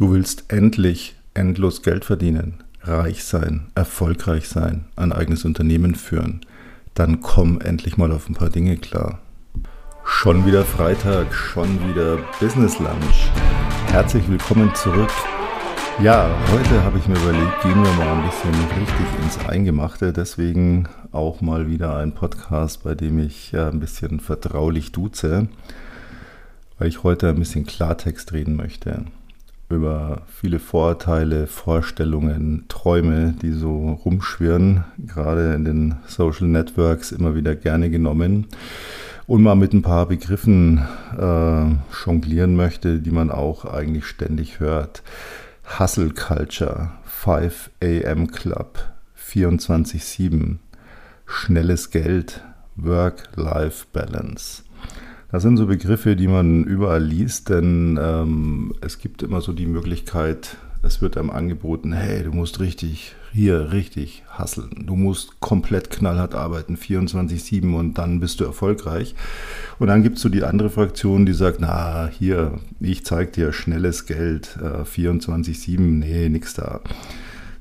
Du willst endlich endlos Geld verdienen, reich sein, erfolgreich sein, ein eigenes Unternehmen führen. Dann komm endlich mal auf ein paar Dinge klar. Schon wieder Freitag, schon wieder Business Lunch. Herzlich willkommen zurück. Ja, heute habe ich mir überlegt, gehen wir mal ein bisschen richtig ins Eingemachte. Deswegen auch mal wieder ein Podcast, bei dem ich ein bisschen vertraulich duze, weil ich heute ein bisschen Klartext reden möchte über viele Vorurteile, Vorstellungen, Träume, die so rumschwirren, gerade in den Social Networks immer wieder gerne genommen und mal mit ein paar Begriffen äh, jonglieren möchte, die man auch eigentlich ständig hört. Hustle Culture, 5 AM Club, 24-7, schnelles Geld, Work-Life-Balance. Das sind so Begriffe, die man überall liest, denn ähm, es gibt immer so die Möglichkeit, es wird einem angeboten, hey, du musst richtig, hier richtig hasseln. Du musst komplett knallhart arbeiten, 24-7 und dann bist du erfolgreich. Und dann gibt es so die andere Fraktion, die sagt, na, hier, ich zeig dir schnelles Geld, äh, 24-7, nee, nix da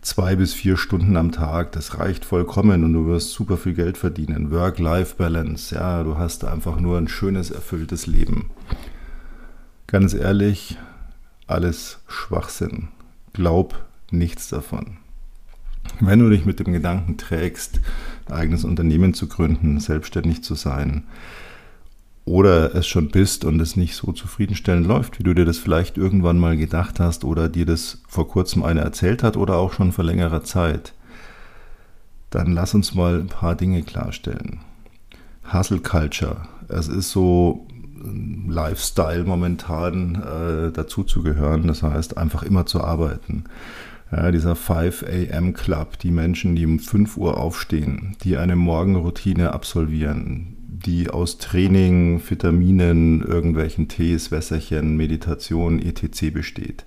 zwei bis vier Stunden am Tag, das reicht vollkommen und du wirst super viel Geld verdienen. Work-Life-Balance, ja, du hast einfach nur ein schönes, erfülltes Leben. Ganz ehrlich, alles Schwachsinn. Glaub nichts davon. Wenn du dich mit dem Gedanken trägst, ein eigenes Unternehmen zu gründen, selbstständig zu sein, oder es schon bist und es nicht so zufriedenstellend läuft, wie du dir das vielleicht irgendwann mal gedacht hast oder dir das vor kurzem einer erzählt hat oder auch schon vor längerer Zeit, dann lass uns mal ein paar Dinge klarstellen. Hustle Culture, es ist so Lifestyle momentan äh, dazu zu gehören, das heißt einfach immer zu arbeiten. Ja, dieser 5 AM Club, die Menschen, die um 5 Uhr aufstehen, die eine Morgenroutine absolvieren, die aus Training, Vitaminen, irgendwelchen Tees, Wässerchen, Meditation, etc. besteht.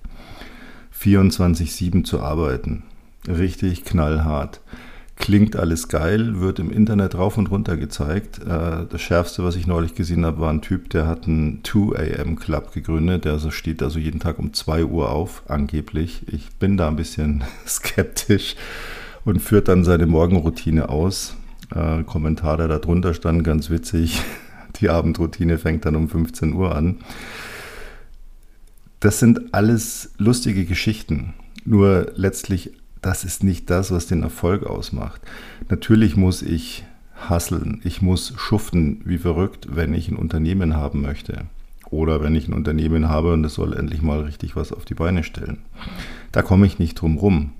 24-7 zu arbeiten. Richtig knallhart. Klingt alles geil, wird im Internet rauf und runter gezeigt. Äh, das Schärfste, was ich neulich gesehen habe, war ein Typ, der hat einen 2 AM Club gegründet. Der also steht also jeden Tag um 2 Uhr auf, angeblich. Ich bin da ein bisschen skeptisch und führt dann seine Morgenroutine aus äh, Kommentar, der da drunter stand, ganz witzig. Die Abendroutine fängt dann um 15 Uhr an. Das sind alles lustige Geschichten. Nur letztlich, das ist nicht das, was den Erfolg ausmacht. Natürlich muss ich hasseln, ich muss schuften wie verrückt, wenn ich ein Unternehmen haben möchte. Oder wenn ich ein Unternehmen habe und es soll endlich mal richtig was auf die Beine stellen. Da komme ich nicht drum rum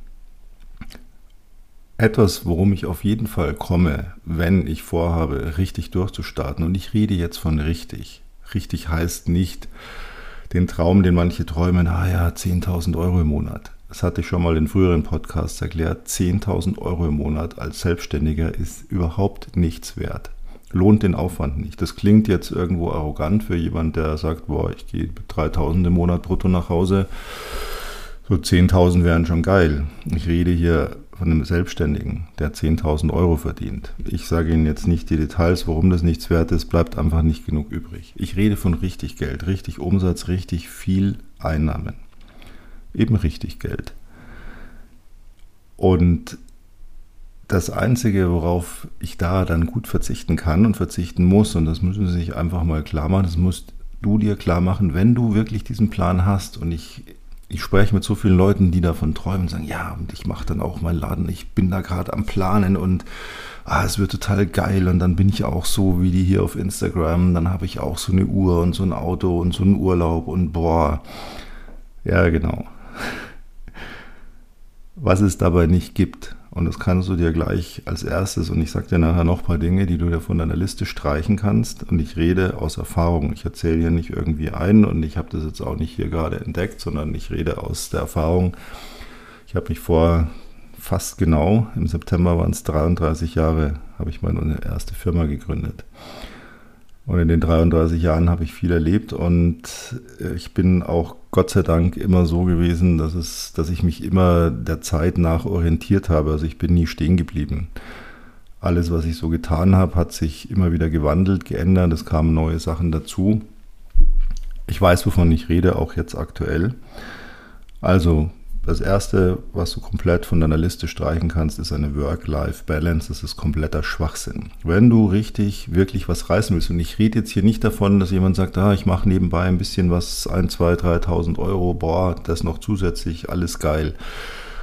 etwas, worum ich auf jeden Fall komme, wenn ich vorhabe, richtig durchzustarten. Und ich rede jetzt von richtig. Richtig heißt nicht den Traum, den manche träumen, ah ja, 10.000 Euro im Monat. Das hatte ich schon mal in früheren Podcasts erklärt. 10.000 Euro im Monat als Selbstständiger ist überhaupt nichts wert. Lohnt den Aufwand nicht. Das klingt jetzt irgendwo arrogant für jemand, der sagt, boah, ich gehe 3.000 im Monat brutto nach Hause. So 10.000 wären schon geil. Ich rede hier von einem Selbstständigen, der 10.000 Euro verdient. Ich sage Ihnen jetzt nicht die Details, warum das nichts wert ist, bleibt einfach nicht genug übrig. Ich rede von richtig Geld, richtig Umsatz, richtig viel Einnahmen. Eben richtig Geld. Und das Einzige, worauf ich da dann gut verzichten kann und verzichten muss, und das müssen Sie sich einfach mal klar machen, das musst du dir klar machen, wenn du wirklich diesen Plan hast. Und ich ich spreche mit so vielen Leuten, die davon träumen und sagen, ja, und ich mache dann auch meinen Laden, ich bin da gerade am Planen und ah, es wird total geil und dann bin ich auch so wie die hier auf Instagram, dann habe ich auch so eine Uhr und so ein Auto und so einen Urlaub und boah, ja genau. Was es dabei nicht gibt, und das kannst du dir gleich als erstes, und ich sage dir nachher noch ein paar Dinge, die du dir von deiner Liste streichen kannst. Und ich rede aus Erfahrung. Ich erzähle hier nicht irgendwie ein und ich habe das jetzt auch nicht hier gerade entdeckt, sondern ich rede aus der Erfahrung. Ich habe mich vor fast genau, im September waren es 33 Jahre, habe ich meine erste Firma gegründet. Und in den 33 Jahren habe ich viel erlebt und äh, ich bin auch Gott sei Dank immer so gewesen, dass, es, dass ich mich immer der Zeit nach orientiert habe. Also ich bin nie stehen geblieben. Alles, was ich so getan habe, hat sich immer wieder gewandelt, geändert. Es kamen neue Sachen dazu. Ich weiß, wovon ich rede, auch jetzt aktuell. Also, das erste, was du komplett von deiner Liste streichen kannst, ist eine Work-Life-Balance. Das ist kompletter Schwachsinn. Wenn du richtig, wirklich was reißen willst, und ich rede jetzt hier nicht davon, dass jemand sagt, ah, ich mache nebenbei ein bisschen was, 1, 2, 3.000 Euro, boah, das noch zusätzlich, alles geil.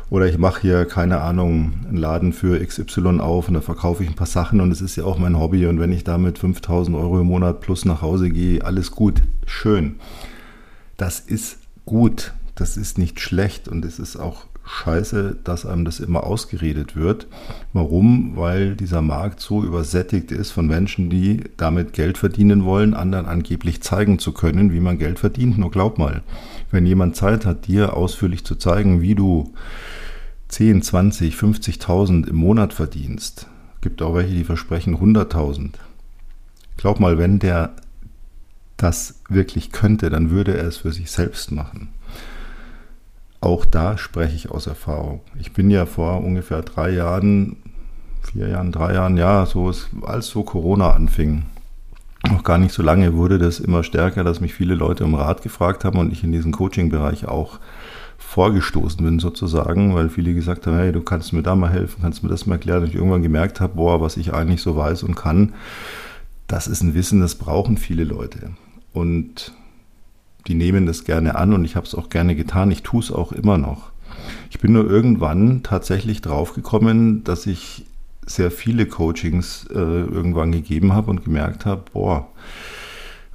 Oder ich mache hier, keine Ahnung, einen Laden für XY auf und da verkaufe ich ein paar Sachen und es ist ja auch mein Hobby. Und wenn ich damit 5000 Euro im Monat plus nach Hause gehe, alles gut, schön. Das ist gut das ist nicht schlecht und es ist auch scheiße, dass einem das immer ausgeredet wird. Warum? Weil dieser Markt so übersättigt ist von Menschen, die damit Geld verdienen wollen, anderen angeblich zeigen zu können, wie man Geld verdient. Nur glaub mal, wenn jemand Zeit hat, dir ausführlich zu zeigen, wie du 10, 20, 50.000 im Monat verdienst, gibt auch welche, die versprechen 100.000. Glaub mal, wenn der das wirklich könnte, dann würde er es für sich selbst machen. Auch da spreche ich aus Erfahrung. Ich bin ja vor ungefähr drei Jahren, vier Jahren, drei Jahren, ja, so ist, als so Corona anfing, noch gar nicht so lange wurde das immer stärker, dass mich viele Leute um Rat gefragt haben und ich in diesen Coaching-Bereich auch vorgestoßen bin sozusagen, weil viele gesagt haben, hey, du kannst mir da mal helfen, kannst mir das mal erklären. Und ich irgendwann gemerkt habe, boah, was ich eigentlich so weiß und kann, das ist ein Wissen, das brauchen viele Leute. Und die nehmen das gerne an und ich habe es auch gerne getan. Ich tue es auch immer noch. Ich bin nur irgendwann tatsächlich draufgekommen, dass ich sehr viele Coachings äh, irgendwann gegeben habe und gemerkt habe, boah,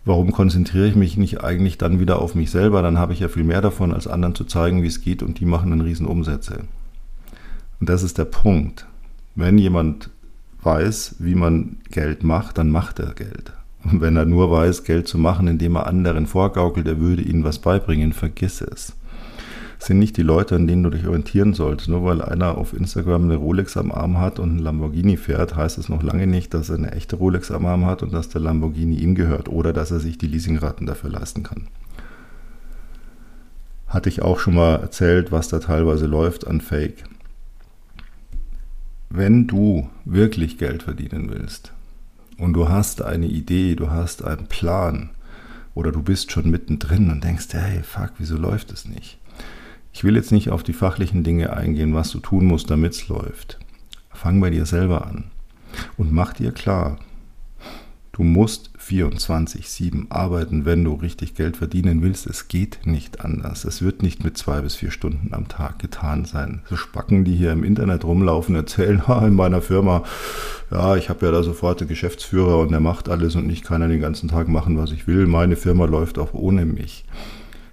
warum konzentriere ich mich nicht eigentlich dann wieder auf mich selber? Dann habe ich ja viel mehr davon, als anderen zu zeigen, wie es geht und die machen dann riesen Umsätze. Und das ist der Punkt. Wenn jemand weiß, wie man Geld macht, dann macht er Geld. Und wenn er nur weiß, Geld zu machen, indem er anderen vorgaukelt, er würde ihnen was beibringen, vergiss es. Das sind nicht die Leute, an denen du dich orientieren sollst. Nur weil einer auf Instagram eine Rolex am Arm hat und ein Lamborghini fährt, heißt es noch lange nicht, dass er eine echte Rolex am Arm hat und dass der Lamborghini ihm gehört oder dass er sich die Leasingraten dafür leisten kann. Hatte ich auch schon mal erzählt, was da teilweise läuft an Fake. Wenn du wirklich Geld verdienen willst, und du hast eine Idee, du hast einen Plan oder du bist schon mittendrin und denkst, hey, fuck, wieso läuft es nicht? Ich will jetzt nicht auf die fachlichen Dinge eingehen, was du tun musst, damit es läuft. Fang bei dir selber an und mach dir klar, Du musst 24-7 arbeiten, wenn du richtig Geld verdienen willst. Es geht nicht anders. Es wird nicht mit zwei bis vier Stunden am Tag getan sein. So Spacken, die hier im Internet rumlaufen, erzählen, in meiner Firma, ja, ich habe ja da sofort einen Geschäftsführer und der macht alles und ich kann ja den ganzen Tag machen, was ich will. Meine Firma läuft auch ohne mich.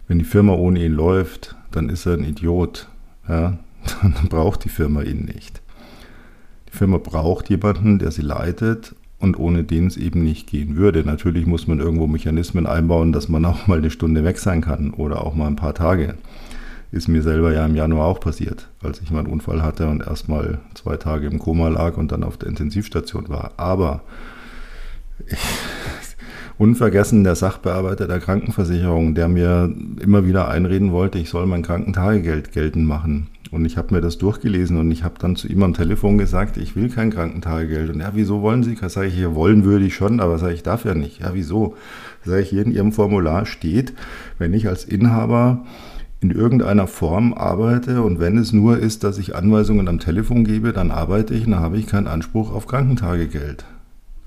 Wenn die Firma ohne ihn läuft, dann ist er ein Idiot. Ja? Dann braucht die Firma ihn nicht. Die Firma braucht jemanden, der sie leitet und ohne den es eben nicht gehen würde. Natürlich muss man irgendwo Mechanismen einbauen, dass man auch mal eine Stunde weg sein kann oder auch mal ein paar Tage. Ist mir selber ja im Januar auch passiert, als ich meinen Unfall hatte und erst mal zwei Tage im Koma lag und dann auf der Intensivstation war. Aber unvergessen der Sachbearbeiter der Krankenversicherung, der mir immer wieder einreden wollte, ich soll mein Krankentagegeld geltend machen. Und ich habe mir das durchgelesen und ich habe dann zu ihm am Telefon gesagt, ich will kein Krankentagegeld. Und ja, wieso wollen Sie? Sag ich, hier wollen würde ich schon, aber sage ich, darf ja nicht. Ja, wieso? Sag ich, hier in Ihrem Formular steht, wenn ich als Inhaber in irgendeiner Form arbeite und wenn es nur ist, dass ich Anweisungen am Telefon gebe, dann arbeite ich und dann habe ich keinen Anspruch auf Krankentagegeld.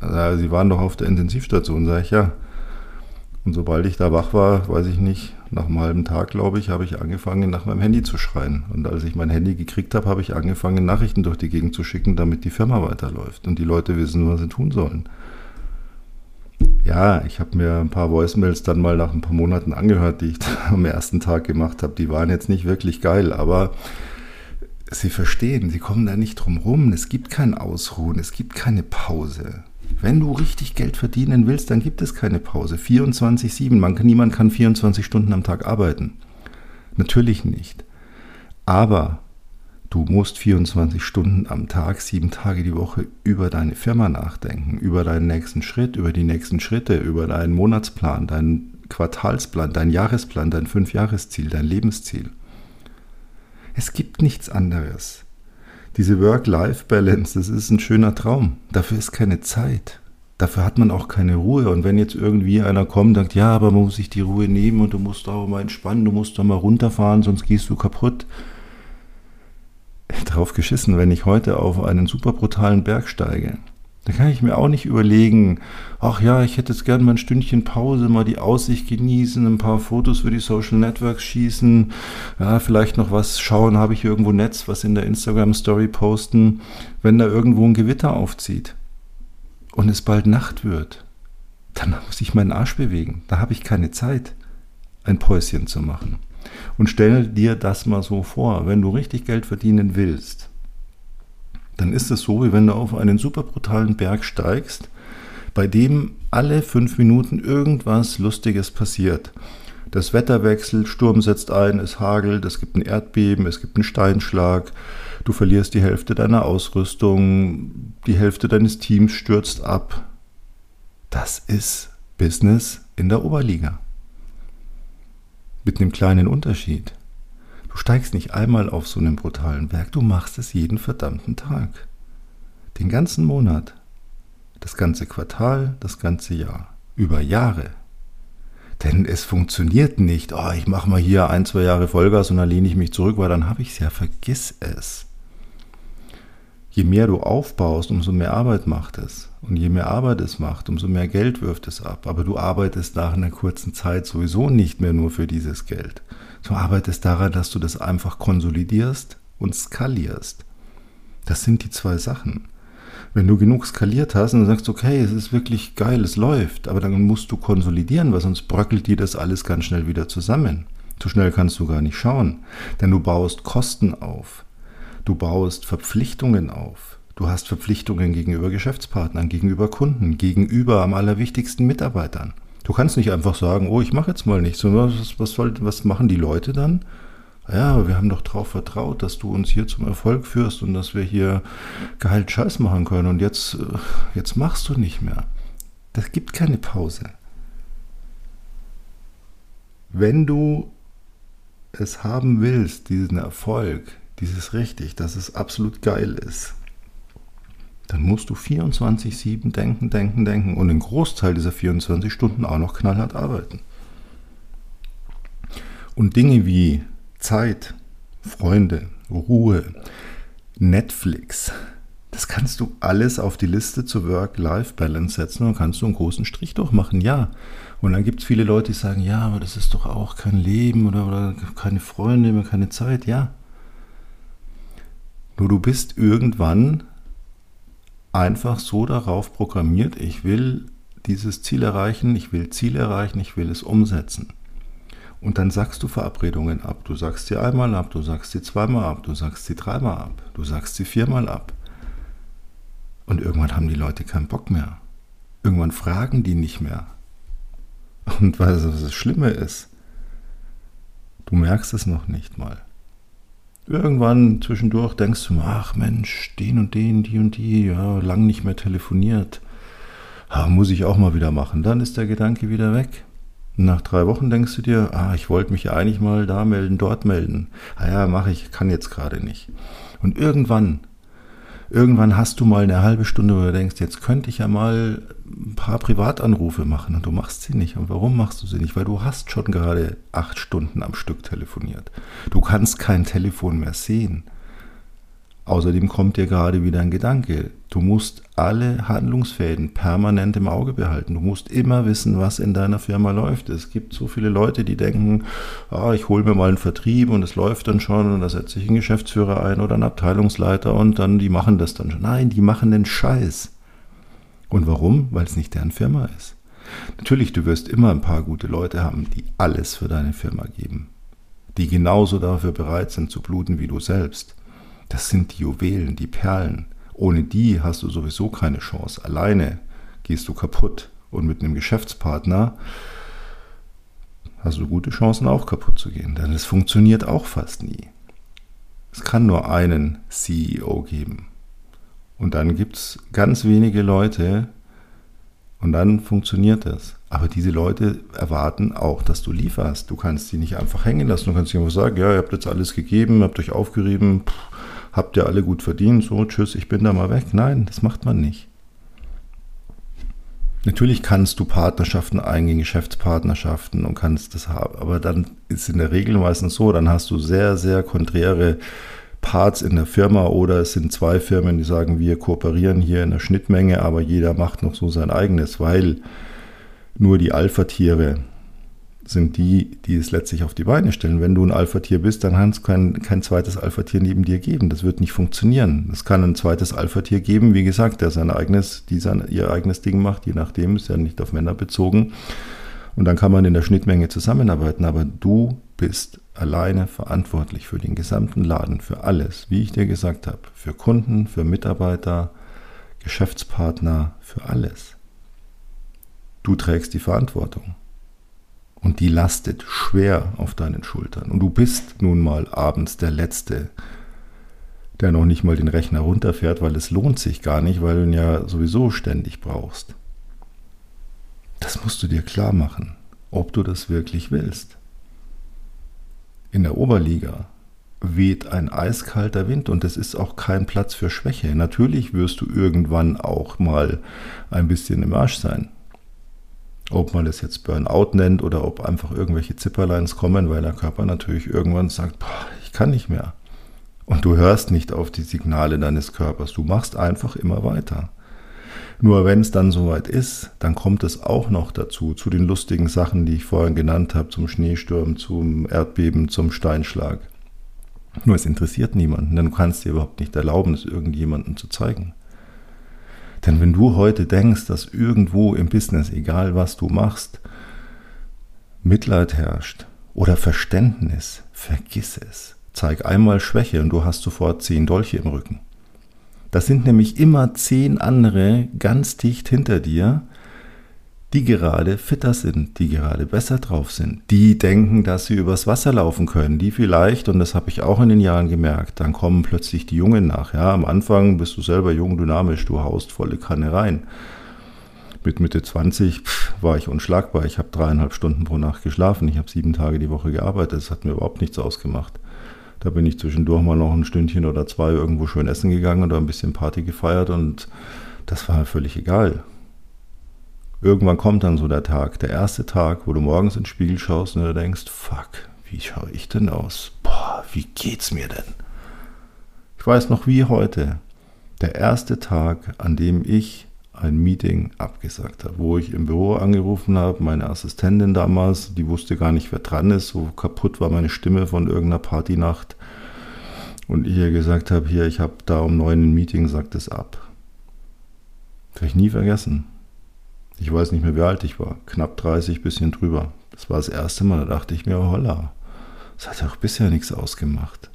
Also, Sie waren doch auf der Intensivstation, sage ich ja. Und sobald ich da wach war, weiß ich nicht, nach einem halben Tag, glaube ich, habe ich angefangen, nach meinem Handy zu schreien. Und als ich mein Handy gekriegt habe, habe ich angefangen, Nachrichten durch die Gegend zu schicken, damit die Firma weiterläuft und die Leute wissen, was sie tun sollen. Ja, ich habe mir ein paar Voicemails dann mal nach ein paar Monaten angehört, die ich am ersten Tag gemacht habe. Die waren jetzt nicht wirklich geil, aber sie verstehen, sie kommen da nicht drum rum. Es gibt kein Ausruhen, es gibt keine Pause. Wenn du richtig Geld verdienen willst, dann gibt es keine Pause. 24-7. Man niemand kann 24 Stunden am Tag arbeiten. Natürlich nicht. Aber du musst 24 Stunden am Tag, sieben Tage die Woche über deine Firma nachdenken, über deinen nächsten Schritt, über die nächsten Schritte, über deinen Monatsplan, deinen Quartalsplan, deinen Jahresplan, dein Fünfjahresziel, dein Lebensziel. Es gibt nichts anderes. Diese Work-Life-Balance, das ist ein schöner Traum. Dafür ist keine Zeit. Dafür hat man auch keine Ruhe. Und wenn jetzt irgendwie einer kommt und sagt, ja, aber man muss sich die Ruhe nehmen und du musst auch mal entspannen, du musst doch mal runterfahren, sonst gehst du kaputt. Drauf geschissen, wenn ich heute auf einen super brutalen Berg steige. Da kann ich mir auch nicht überlegen, ach ja, ich hätte jetzt gerne mal ein Stündchen Pause, mal die Aussicht genießen, ein paar Fotos für die Social Networks schießen, ja, vielleicht noch was schauen, habe ich irgendwo Netz, was in der Instagram Story posten, wenn da irgendwo ein Gewitter aufzieht und es bald Nacht wird. Dann muss ich meinen Arsch bewegen. Da habe ich keine Zeit, ein Päuschen zu machen. Und stell dir das mal so vor, wenn du richtig Geld verdienen willst, dann ist es so, wie wenn du auf einen super brutalen Berg steigst, bei dem alle fünf Minuten irgendwas Lustiges passiert. Das Wetter wechselt, Sturm setzt ein, es hagelt, es gibt ein Erdbeben, es gibt einen Steinschlag, du verlierst die Hälfte deiner Ausrüstung, die Hälfte deines Teams stürzt ab. Das ist Business in der Oberliga. Mit einem kleinen Unterschied. Du steigst nicht einmal auf so einem brutalen Berg, du machst es jeden verdammten Tag. Den ganzen Monat, das ganze Quartal, das ganze Jahr, über Jahre. Denn es funktioniert nicht, oh, ich mache mal hier ein, zwei Jahre Vollgas und dann lehne ich mich zurück, weil dann habe ich es ja, vergiss es. Je mehr du aufbaust, umso mehr Arbeit macht es. Und je mehr Arbeit es macht, umso mehr Geld wirft es ab. Aber du arbeitest nach einer kurzen Zeit sowieso nicht mehr nur für dieses Geld. Du arbeitest daran, dass du das einfach konsolidierst und skalierst. Das sind die zwei Sachen. Wenn du genug skaliert hast und sagst, okay, es ist wirklich geil, es läuft, aber dann musst du konsolidieren, weil sonst bröckelt dir das alles ganz schnell wieder zusammen. Zu schnell kannst du gar nicht schauen, denn du baust Kosten auf, du baust Verpflichtungen auf, du hast Verpflichtungen gegenüber Geschäftspartnern, gegenüber Kunden, gegenüber am allerwichtigsten Mitarbeitern. Du kannst nicht einfach sagen, oh, ich mache jetzt mal nichts. Was, was, soll, was machen die Leute dann? Ja, wir haben doch darauf vertraut, dass du uns hier zum Erfolg führst und dass wir hier geheilt Scheiß machen können. Und jetzt, äh, jetzt machst du nicht mehr. Das gibt keine Pause. Wenn du es haben willst, diesen Erfolg, dieses richtig, dass es absolut geil ist, dann musst du 24-7 denken, denken, denken und einen Großteil dieser 24 Stunden auch noch knallhart arbeiten. Und Dinge wie Zeit, Freunde, Ruhe, Netflix, das kannst du alles auf die Liste zur Work-Life-Balance setzen und kannst du einen großen Strich durchmachen, ja. Und dann gibt es viele Leute, die sagen, ja, aber das ist doch auch kein Leben oder, oder keine Freunde mehr, keine Zeit, ja. Nur du bist irgendwann einfach so darauf programmiert, ich will dieses Ziel erreichen, ich will Ziel erreichen, ich will es umsetzen. Und dann sagst du Verabredungen ab. Du sagst sie einmal ab, du sagst sie zweimal ab, du sagst sie dreimal ab, du sagst sie viermal ab. Und irgendwann haben die Leute keinen Bock mehr. Irgendwann fragen die nicht mehr. Und was das Schlimme ist, du merkst es noch nicht mal. Irgendwann zwischendurch denkst du, ach Mensch, den und den, die und die, ja, lang nicht mehr telefoniert. Ah, muss ich auch mal wieder machen. Dann ist der Gedanke wieder weg. Nach drei Wochen denkst du dir, ah, ich wollte mich ja eigentlich mal da melden, dort melden. Ah ja, mache ich, kann jetzt gerade nicht. Und irgendwann irgendwann hast du mal eine halbe Stunde, wo du denkst, jetzt könnte ich ja mal ein paar Privatanrufe machen und du machst sie nicht. Und warum machst du sie nicht? Weil du hast schon gerade acht Stunden am Stück telefoniert. Du kannst kein Telefon mehr sehen. Außerdem kommt dir gerade wieder ein Gedanke. Du musst alle Handlungsfäden permanent im Auge behalten. Du musst immer wissen, was in deiner Firma läuft. Es gibt so viele Leute, die denken, ah, ich hole mir mal einen Vertrieb und es läuft dann schon und da setze ich einen Geschäftsführer ein oder einen Abteilungsleiter und dann die machen das dann schon. Nein, die machen den Scheiß. Und warum? Weil es nicht deren Firma ist. Natürlich, du wirst immer ein paar gute Leute haben, die alles für deine Firma geben. Die genauso dafür bereit sind zu bluten wie du selbst. Das sind die Juwelen, die Perlen. Ohne die hast du sowieso keine Chance. Alleine gehst du kaputt. Und mit einem Geschäftspartner hast du gute Chancen auch kaputt zu gehen. Denn es funktioniert auch fast nie. Es kann nur einen CEO geben. Und dann gibt es ganz wenige Leute und dann funktioniert es. Aber diese Leute erwarten auch, dass du lieferst. Du kannst sie nicht einfach hängen lassen. Du kannst einfach sagen, ja, ihr habt jetzt alles gegeben, habt euch aufgerieben, pff, habt ihr alle gut verdient, so, tschüss, ich bin da mal weg. Nein, das macht man nicht. Natürlich kannst du Partnerschaften eingehen, Geschäftspartnerschaften und kannst das haben, aber dann ist in der Regel meistens so, dann hast du sehr, sehr konträre Parts in der Firma oder es sind zwei Firmen, die sagen, wir kooperieren hier in der Schnittmenge, aber jeder macht noch so sein eigenes, weil nur die Alpha-Tiere sind die, die es letztlich auf die Beine stellen. Wenn du ein Alpha-Tier bist, dann kann es kein, kein zweites Alpha-Tier neben dir geben. Das wird nicht funktionieren. Es kann ein zweites Alpha-Tier geben, wie gesagt, der sein eigenes, die sein, ihr eigenes Ding macht, je nachdem, ist ja nicht auf Männer bezogen. Und dann kann man in der Schnittmenge zusammenarbeiten. Aber du bist alleine verantwortlich für den gesamten Laden, für alles, wie ich dir gesagt habe. Für Kunden, für Mitarbeiter, Geschäftspartner, für alles. Du trägst die Verantwortung. Und die lastet schwer auf deinen Schultern. Und du bist nun mal abends der Letzte, der noch nicht mal den Rechner runterfährt, weil es lohnt sich gar nicht, weil du ihn ja sowieso ständig brauchst. Das musst du dir klar machen, ob du das wirklich willst. In der Oberliga weht ein eiskalter Wind und es ist auch kein Platz für Schwäche. Natürlich wirst du irgendwann auch mal ein bisschen im Arsch sein. Ob man das jetzt Burnout nennt oder ob einfach irgendwelche Zipperlines kommen, weil der Körper natürlich irgendwann sagt, ich kann nicht mehr. Und du hörst nicht auf die Signale deines Körpers, du machst einfach immer weiter. Nur wenn es dann soweit ist, dann kommt es auch noch dazu, zu den lustigen Sachen, die ich vorhin genannt habe, zum Schneesturm, zum Erdbeben, zum Steinschlag. Nur es interessiert niemanden, denn du kannst dir überhaupt nicht erlauben, es irgendjemandem zu zeigen. Denn wenn du heute denkst, dass irgendwo im Business, egal was du machst, Mitleid herrscht oder Verständnis, vergiss es. Zeig einmal Schwäche und du hast sofort zehn Dolche im Rücken. Das sind nämlich immer zehn andere ganz dicht hinter dir, die gerade fitter sind, die gerade besser drauf sind, die denken, dass sie übers Wasser laufen können, die vielleicht, und das habe ich auch in den Jahren gemerkt, dann kommen plötzlich die Jungen nach. Ja, am Anfang bist du selber jung, dynamisch, du haust volle Kanne rein. Mit Mitte 20 pff, war ich unschlagbar. Ich habe dreieinhalb Stunden pro Nacht geschlafen. Ich habe sieben Tage die Woche gearbeitet. Das hat mir überhaupt nichts ausgemacht. Da bin ich zwischendurch mal noch ein Stündchen oder zwei irgendwo schön essen gegangen oder ein bisschen Party gefeiert und das war völlig egal irgendwann kommt dann so der Tag, der erste Tag, wo du morgens ins Spiegel schaust und du denkst, fuck, wie schaue ich denn aus? Boah, wie geht's mir denn? Ich weiß noch wie heute, der erste Tag, an dem ich ein Meeting abgesagt habe, wo ich im Büro angerufen habe, meine Assistentin damals, die wusste gar nicht, wer dran ist, so kaputt war meine Stimme von irgendeiner Partynacht. Und ich ihr gesagt habe, hier, ich habe da um neun ein Meeting, sagt es ab. Ich nie vergessen. Ich weiß nicht mehr, wie alt ich war. Knapp 30, bisschen drüber. Das war das erste Mal, da dachte ich mir, holla, das hat doch bisher nichts ausgemacht.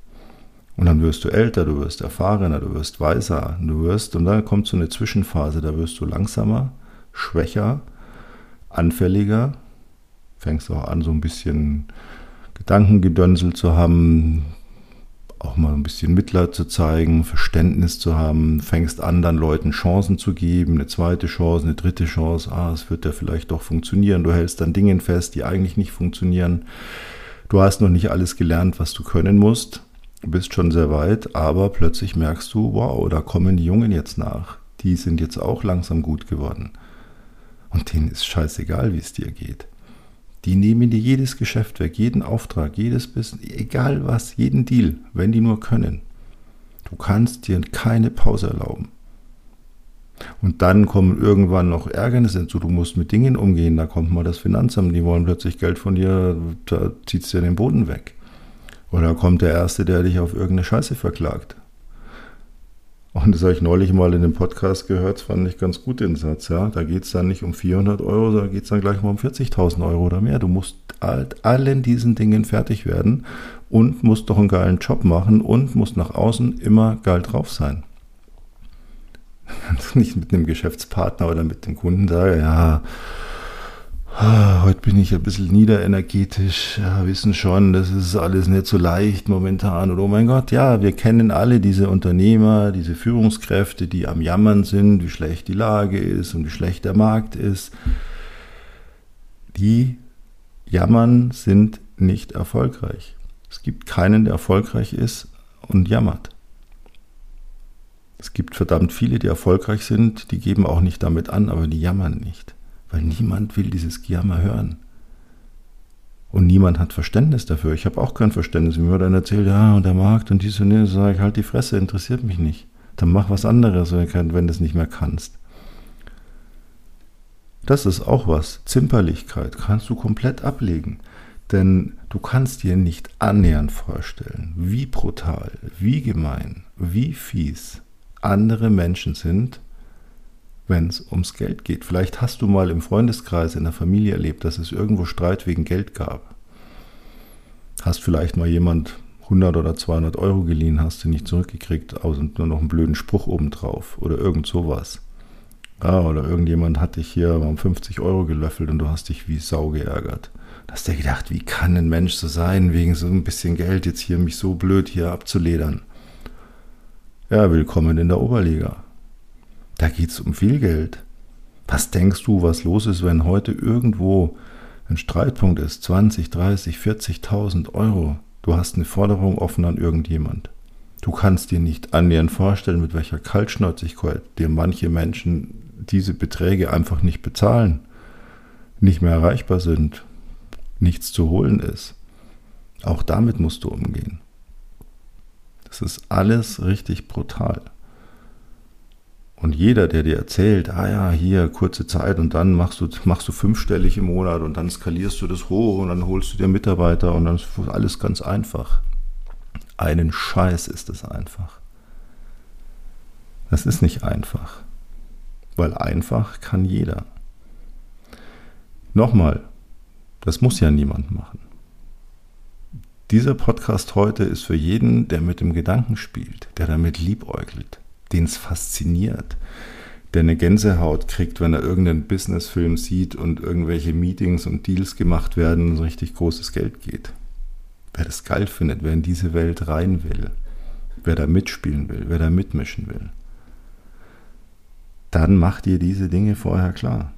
Und dann wirst du älter, du wirst erfahrener, du wirst weiser, du wirst, und dann kommt so eine Zwischenphase, da wirst du langsamer, schwächer, anfälliger, fängst auch an, so ein bisschen Gedankengedönsel zu haben, auch mal ein bisschen Mitleid zu zeigen, Verständnis zu haben, fängst an, dann Leuten Chancen zu geben, eine zweite Chance, eine dritte Chance, ah, es wird ja vielleicht doch funktionieren, du hältst dann Dingen fest, die eigentlich nicht funktionieren. Du hast noch nicht alles gelernt, was du können musst, bist schon sehr weit, aber plötzlich merkst du, wow, da kommen die Jungen jetzt nach. Die sind jetzt auch langsam gut geworden. Und denen ist scheißegal, wie es dir geht. Die nehmen dir jedes Geschäft weg, jeden Auftrag, jedes Business, egal was, jeden Deal, wenn die nur können. Du kannst dir keine Pause erlauben. Und dann kommen irgendwann noch Ärgernisse hinzu. Du musst mit Dingen umgehen. Da kommt mal das Finanzamt, die wollen plötzlich Geld von dir, da zieht es dir den Boden weg. Oder kommt der Erste, der dich auf irgendeine Scheiße verklagt. Und das habe ich neulich mal in dem Podcast gehört, fand ich ganz gut den Satz. Ja? Da geht es dann nicht um 400 Euro, da geht es dann gleich mal um 40.000 Euro oder mehr. Du musst halt allen diesen Dingen fertig werden und musst doch einen geilen Job machen und musst nach außen immer geil drauf sein. nicht mit einem Geschäftspartner oder mit dem Kunden sagen, ja, heute bin ich ein bisschen niederenergetisch, ja, wissen schon, das ist alles nicht so leicht momentan. Und oh mein Gott, ja, wir kennen alle diese Unternehmer, diese Führungskräfte, die am Jammern sind, wie schlecht die Lage ist und wie schlecht der Markt ist. Die jammern, sind nicht erfolgreich. Es gibt keinen, der erfolgreich ist und jammert. Es gibt verdammt viele, die erfolgreich sind, die geben auch nicht damit an, aber die jammern nicht. Weil niemand will dieses Gejammer hören. Und niemand hat Verständnis dafür. Ich habe auch kein Verständnis. Mir wird dann erzählt, ja, und der Markt und dies und das, sage ich, halt die Fresse, interessiert mich nicht. Dann mach was anderes, wenn du es nicht mehr kannst. Das ist auch was. Zimperlichkeit kannst du komplett ablegen. Denn du kannst dir nicht annähernd vorstellen, wie brutal, wie gemein, wie fies andere Menschen sind, wenn es ums Geld geht. Vielleicht hast du mal im Freundeskreis, in der Familie erlebt, dass es irgendwo Streit wegen Geld gab. Hast vielleicht mal jemand 100 oder 200 Euro geliehen, hast du nicht zurückgekriegt, außer nur noch einen blöden Spruch obendrauf oder irgend sowas. Ja, oder irgendjemand hat dich hier um 50 Euro gelöffelt und du hast dich wie Sau geärgert. Da hast du dir gedacht, wie kann ein Mensch so sein, wegen so ein bisschen Geld jetzt hier mich so blöd hier abzuledern. Ja, willkommen in der Oberliga. Da geht es um viel Geld. Was denkst du, was los ist, wenn heute irgendwo ein Streitpunkt ist? 20, 30, 40.000 Euro. Du hast eine Forderung offen an irgendjemand. Du kannst dir nicht annähernd vorstellen, mit welcher Kaltschnäuzigkeit dir manche Menschen diese Beträge einfach nicht bezahlen, nicht mehr erreichbar sind, nichts zu holen ist. Auch damit musst du umgehen. Das ist alles richtig brutal. Und jeder, der dir erzählt, ah ja, hier kurze Zeit und dann machst du, machst du fünfstellig im Monat und dann skalierst du das hoch und dann holst du dir Mitarbeiter und dann ist alles ganz einfach. Einen Scheiß ist es einfach. Das ist nicht einfach. Weil einfach kann jeder. Nochmal, das muss ja niemand machen. Dieser Podcast heute ist für jeden, der mit dem Gedanken spielt, der damit liebäugelt den es fasziniert, der eine Gänsehaut kriegt, wenn er irgendeinen Businessfilm sieht und irgendwelche Meetings und Deals gemacht werden und so richtig großes Geld geht. Wer das geil findet, wer in diese Welt rein will, wer da mitspielen will, wer da mitmischen will, dann macht ihr diese Dinge vorher klar.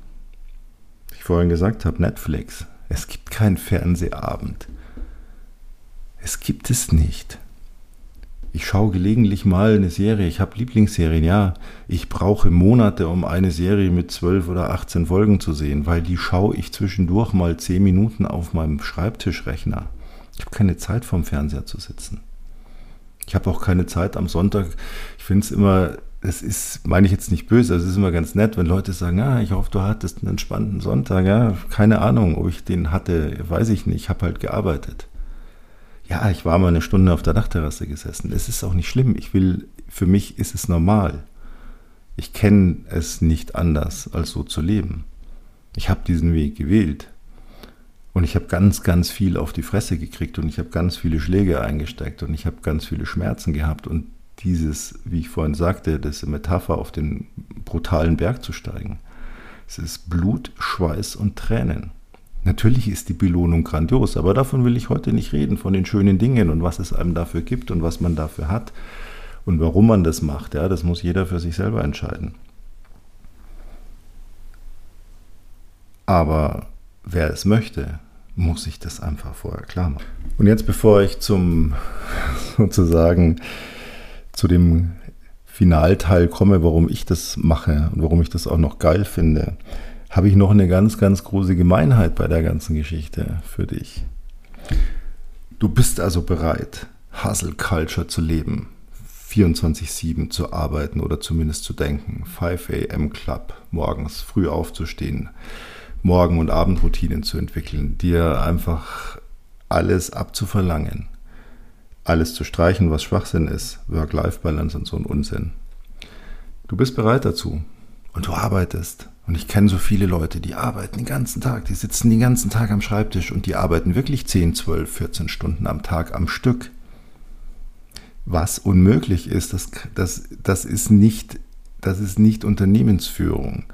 Wie ich vorhin gesagt habe, Netflix. Es gibt keinen Fernsehabend. Es gibt es nicht. Ich schaue gelegentlich mal eine Serie. Ich habe Lieblingsserien. Ja, ich brauche Monate, um eine Serie mit 12 oder 18 Folgen zu sehen, weil die schaue ich zwischendurch mal 10 Minuten auf meinem Schreibtischrechner. Ich habe keine Zeit vorm Fernseher zu sitzen. Ich habe auch keine Zeit am Sonntag. Ich finde es immer, es ist, meine ich jetzt nicht böse, es ist immer ganz nett, wenn Leute sagen, ah, ich hoffe, du hattest einen entspannten Sonntag. Ja, keine Ahnung, ob ich den hatte, weiß ich nicht. Ich habe halt gearbeitet. Ja, ich war mal eine Stunde auf der Dachterrasse gesessen. Es ist auch nicht schlimm. Ich will, für mich ist es normal. Ich kenne es nicht anders, als so zu leben. Ich habe diesen Weg gewählt. Und ich habe ganz, ganz viel auf die Fresse gekriegt und ich habe ganz viele Schläge eingesteckt und ich habe ganz viele Schmerzen gehabt. Und dieses, wie ich vorhin sagte, das Metapher auf den brutalen Berg zu steigen, es ist Blut, Schweiß und Tränen. Natürlich ist die Belohnung grandios, aber davon will ich heute nicht reden, von den schönen Dingen und was es einem dafür gibt und was man dafür hat und warum man das macht. Ja, das muss jeder für sich selber entscheiden. Aber wer es möchte, muss sich das einfach vorher klar machen. Und jetzt, bevor ich zum sozusagen zu dem Finalteil komme, warum ich das mache und warum ich das auch noch geil finde, habe ich noch eine ganz, ganz große Gemeinheit bei der ganzen Geschichte für dich. Du bist also bereit, Hustle Culture zu leben, 24-7 zu arbeiten oder zumindest zu denken, 5 a.m. Club, morgens früh aufzustehen, Morgen- und Abendroutinen zu entwickeln, dir einfach alles abzuverlangen, alles zu streichen, was Schwachsinn ist, Work-Life-Balance und so ein Unsinn. Du bist bereit dazu und du arbeitest und ich kenne so viele Leute, die arbeiten den ganzen Tag, die sitzen den ganzen Tag am Schreibtisch und die arbeiten wirklich 10, 12, 14 Stunden am Tag am Stück. Was unmöglich ist, das, das, das, ist, nicht, das ist nicht Unternehmensführung.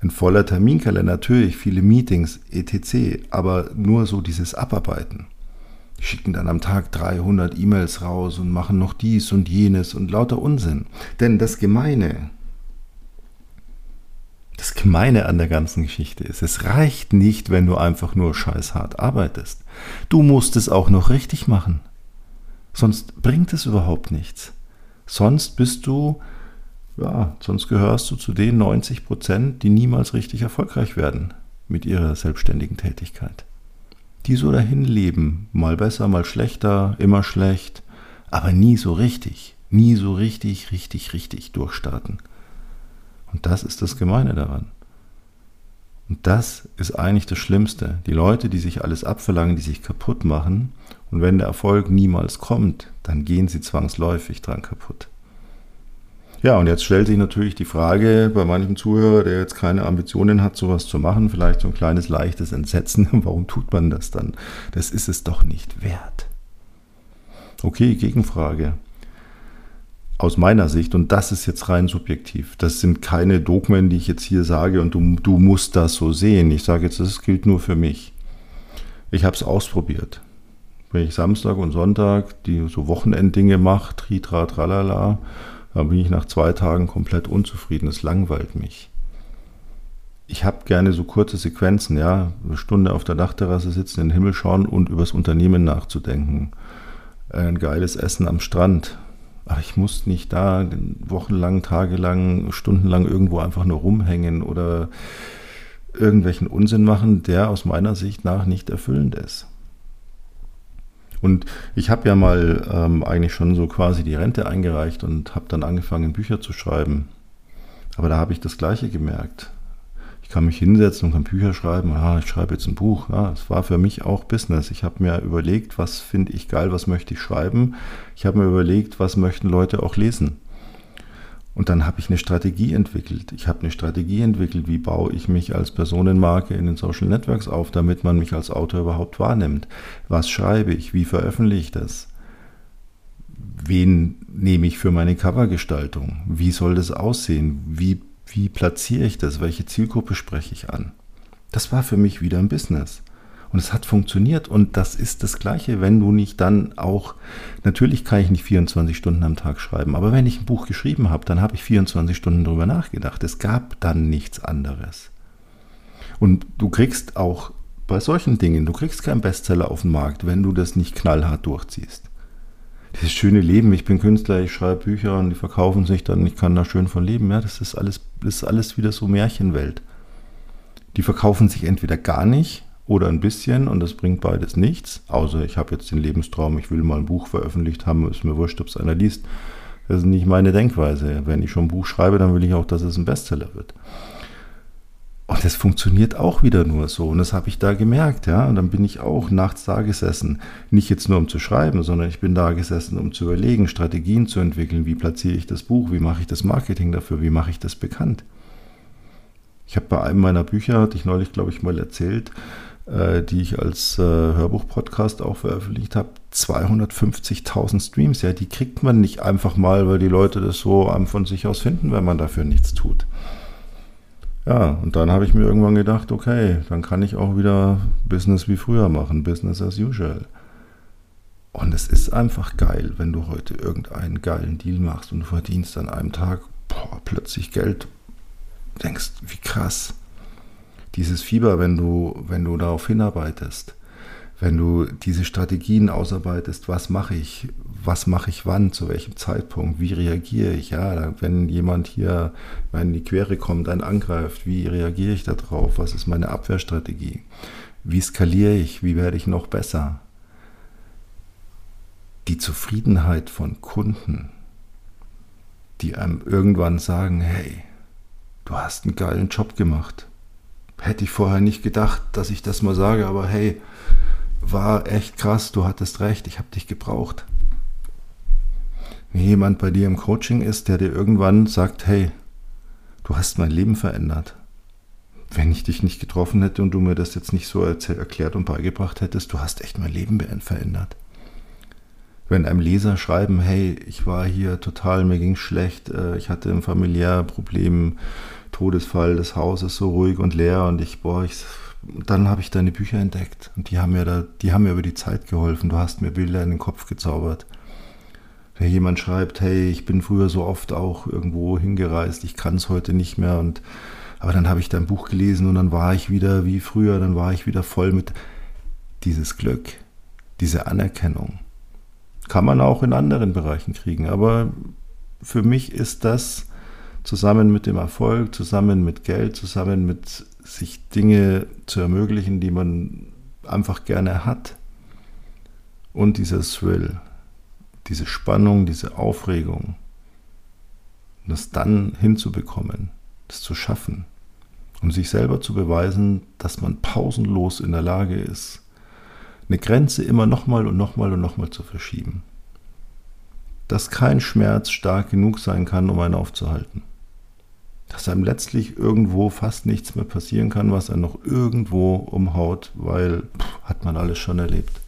Ein voller Terminkalender, natürlich viele Meetings, etc., aber nur so dieses Abarbeiten. Die schicken dann am Tag 300 E-Mails raus und machen noch dies und jenes und lauter Unsinn. Denn das Gemeine, das Gemeine an der ganzen Geschichte ist, es reicht nicht, wenn du einfach nur scheißhart arbeitest. Du musst es auch noch richtig machen. Sonst bringt es überhaupt nichts. Sonst bist du ja, sonst gehörst du zu den 90 Prozent, die niemals richtig erfolgreich werden mit ihrer selbstständigen Tätigkeit. Die so dahin leben, mal besser, mal schlechter, immer schlecht, aber nie so richtig, nie so richtig, richtig, richtig durchstarten. Und das ist das Gemeine daran. Und das ist eigentlich das Schlimmste. Die Leute, die sich alles abverlangen, die sich kaputt machen, und wenn der Erfolg niemals kommt, dann gehen sie zwangsläufig dran kaputt. Ja, und jetzt stellt sich natürlich die Frage bei manchem Zuhörer, der jetzt keine Ambitionen hat, sowas zu machen, vielleicht so ein kleines leichtes Entsetzen, warum tut man das dann? Das ist es doch nicht wert. Okay, Gegenfrage. Aus meiner Sicht, und das ist jetzt rein subjektiv, das sind keine Dogmen, die ich jetzt hier sage und du, du musst das so sehen. Ich sage jetzt, das gilt nur für mich. Ich habe es ausprobiert. Wenn ich Samstag und Sonntag die so Wochenenddinge mache, tritra, tralala, dann bin ich nach zwei Tagen komplett unzufrieden. Es langweilt mich. Ich habe gerne so kurze Sequenzen, ja, eine Stunde auf der Dachterrasse sitzen, in den Himmel schauen und übers Unternehmen nachzudenken. Ein geiles Essen am Strand. Aber ich muss nicht da wochenlang, tagelang, stundenlang irgendwo einfach nur rumhängen oder irgendwelchen Unsinn machen, der aus meiner Sicht nach nicht erfüllend ist. Und ich habe ja mal ähm, eigentlich schon so quasi die Rente eingereicht und habe dann angefangen, Bücher zu schreiben. Aber da habe ich das Gleiche gemerkt. Ich kann mich hinsetzen und kann Bücher schreiben. Ah, ich schreibe jetzt ein Buch. Ja, es war für mich auch Business. Ich habe mir überlegt, was finde ich geil, was möchte ich schreiben. Ich habe mir überlegt, was möchten Leute auch lesen. Und dann habe ich eine Strategie entwickelt. Ich habe eine Strategie entwickelt, wie baue ich mich als Personenmarke in den Social Networks auf, damit man mich als Autor überhaupt wahrnimmt. Was schreibe ich? Wie veröffentliche ich das? Wen nehme ich für meine Covergestaltung? Wie soll das aussehen? Wie, wie platziere ich das? Welche Zielgruppe spreche ich an? Das war für mich wieder ein Business. Und es hat funktioniert. Und das ist das Gleiche, wenn du nicht dann auch, natürlich kann ich nicht 24 Stunden am Tag schreiben, aber wenn ich ein Buch geschrieben habe, dann habe ich 24 Stunden darüber nachgedacht. Es gab dann nichts anderes. Und du kriegst auch bei solchen Dingen, du kriegst keinen Bestseller auf den Markt, wenn du das nicht knallhart durchziehst. Dieses schöne Leben, ich bin Künstler, ich schreibe Bücher und die verkaufen sich dann, ich kann da schön von leben, ja, das ist alles, ist alles wieder so Märchenwelt. Die verkaufen sich entweder gar nicht oder ein bisschen und das bringt beides nichts. Außer ich habe jetzt den Lebenstraum, ich will mal ein Buch veröffentlicht haben, ist mir wurscht, ob es einer liest. Das ist nicht meine Denkweise. Wenn ich schon ein Buch schreibe, dann will ich auch, dass es ein Bestseller wird. Und das funktioniert auch wieder nur so. Und das habe ich da gemerkt, ja. Und dann bin ich auch nachts da gesessen. Nicht jetzt nur um zu schreiben, sondern ich bin da gesessen, um zu überlegen, Strategien zu entwickeln. Wie platziere ich das Buch? Wie mache ich das Marketing dafür? Wie mache ich das bekannt? Ich habe bei einem meiner Bücher, hatte ich neulich, glaube ich, mal erzählt, äh, die ich als äh, Hörbuch-Podcast auch veröffentlicht habe, 250.000 Streams. Ja, die kriegt man nicht einfach mal, weil die Leute das so von sich aus finden, wenn man dafür nichts tut. Ja, und dann habe ich mir irgendwann gedacht, okay, dann kann ich auch wieder Business wie früher machen, Business as usual. Und es ist einfach geil, wenn du heute irgendeinen geilen Deal machst und du verdienst an einem Tag boah, plötzlich Geld. Denkst, wie krass dieses Fieber, wenn du, wenn du darauf hinarbeitest, wenn du diese Strategien ausarbeitest, was mache ich, was mache ich wann, zu welchem Zeitpunkt, wie reagiere ich, ja, wenn jemand hier in die Quere kommt, einen angreift, wie reagiere ich darauf, was ist meine Abwehrstrategie, wie skaliere ich, wie werde ich noch besser. Die Zufriedenheit von Kunden, die einem irgendwann sagen, hey, du hast einen geilen Job gemacht, hätte ich vorher nicht gedacht, dass ich das mal sage, aber hey, war echt krass, du hattest recht, ich habe dich gebraucht. Wenn jemand bei dir im Coaching ist, der dir irgendwann sagt, hey, du hast mein Leben verändert. Wenn ich dich nicht getroffen hätte und du mir das jetzt nicht so erklärt und beigebracht hättest, du hast echt mein Leben verändert. Wenn einem Leser schreiben, hey, ich war hier total, mir ging schlecht, äh, ich hatte ein familiäres Problem, Todesfall, das Haus ist so ruhig und leer und ich, boah, ich, dann habe ich deine Bücher entdeckt und die haben mir da, die haben mir über die Zeit geholfen. Du hast mir Bilder in den Kopf gezaubert. Wenn jemand schreibt, hey, ich bin früher so oft auch irgendwo hingereist, ich kann es heute nicht mehr und aber dann habe ich dein Buch gelesen und dann war ich wieder wie früher, dann war ich wieder voll mit dieses Glück, diese Anerkennung. Kann man auch in anderen Bereichen kriegen, aber für mich ist das zusammen mit dem Erfolg, zusammen mit Geld, zusammen mit sich Dinge zu ermöglichen, die man einfach gerne hat. Und dieser Thrill, diese Spannung, diese Aufregung, das dann hinzubekommen, das zu schaffen und sich selber zu beweisen, dass man pausenlos in der Lage ist, eine Grenze immer nochmal und nochmal und nochmal zu verschieben. Dass kein Schmerz stark genug sein kann, um einen aufzuhalten. Dass einem letztlich irgendwo fast nichts mehr passieren kann, was einen noch irgendwo umhaut, weil pff, hat man alles schon erlebt.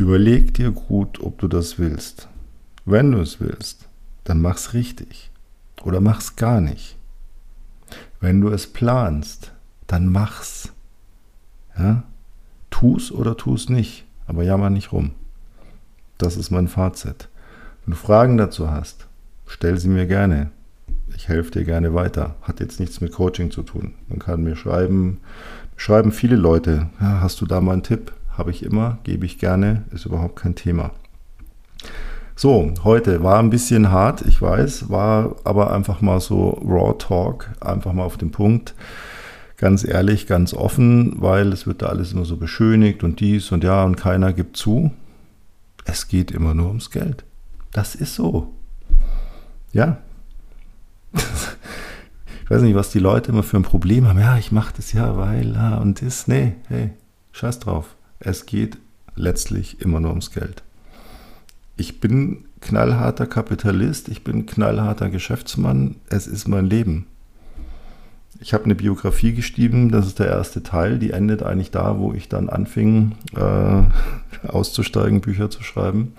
Überleg dir gut, ob du das willst. Wenn du es willst, dann mach's richtig. Oder mach's gar nicht. Wenn du es planst, dann mach's. Ja? Tu's oder tu's nicht, aber jammer nicht rum. Das ist mein Fazit. Wenn du Fragen dazu hast, stell sie mir gerne. Ich helfe dir gerne weiter. Hat jetzt nichts mit Coaching zu tun. Man kann mir schreiben, schreiben viele Leute, ja, hast du da mal einen Tipp? Habe ich immer, gebe ich gerne, ist überhaupt kein Thema. So, heute war ein bisschen hart, ich weiß, war aber einfach mal so Raw Talk, einfach mal auf den Punkt. Ganz ehrlich, ganz offen, weil es wird da alles immer so beschönigt und dies und ja und keiner gibt zu. Es geht immer nur ums Geld. Das ist so. Ja. Ich weiß nicht, was die Leute immer für ein Problem haben. Ja, ich mache das ja, weil, ja, und das. Nee, hey, scheiß drauf. Es geht letztlich immer nur ums Geld. Ich bin knallharter Kapitalist, ich bin knallharter Geschäftsmann, es ist mein Leben. Ich habe eine Biografie geschrieben, das ist der erste Teil, die endet eigentlich da, wo ich dann anfing äh, auszusteigen, Bücher zu schreiben.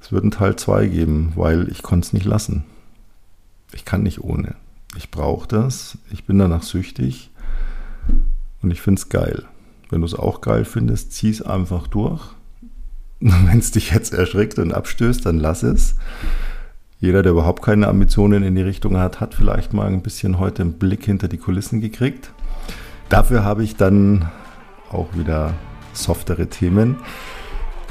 Es wird einen Teil 2 geben, weil ich konnte es nicht lassen. Ich kann nicht ohne. Ich brauche das, ich bin danach süchtig und ich finde es geil. Wenn du es auch geil findest, zieh es einfach durch. Wenn es dich jetzt erschrickt und abstößt, dann lass es. Jeder, der überhaupt keine Ambitionen in die Richtung hat, hat vielleicht mal ein bisschen heute einen Blick hinter die Kulissen gekriegt. Dafür habe ich dann auch wieder softere Themen.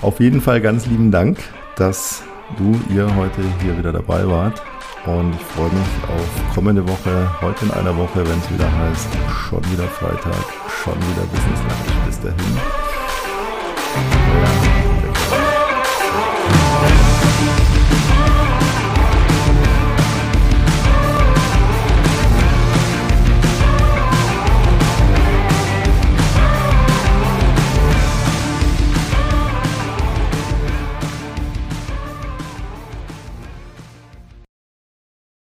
Auf jeden Fall ganz lieben Dank, dass du, ihr heute hier wieder dabei wart. Und ich freue mich auf kommende Woche, heute in einer Woche, wenn es wieder heißt, schon wieder Freitag, schon wieder Business Lunch. Bis dahin.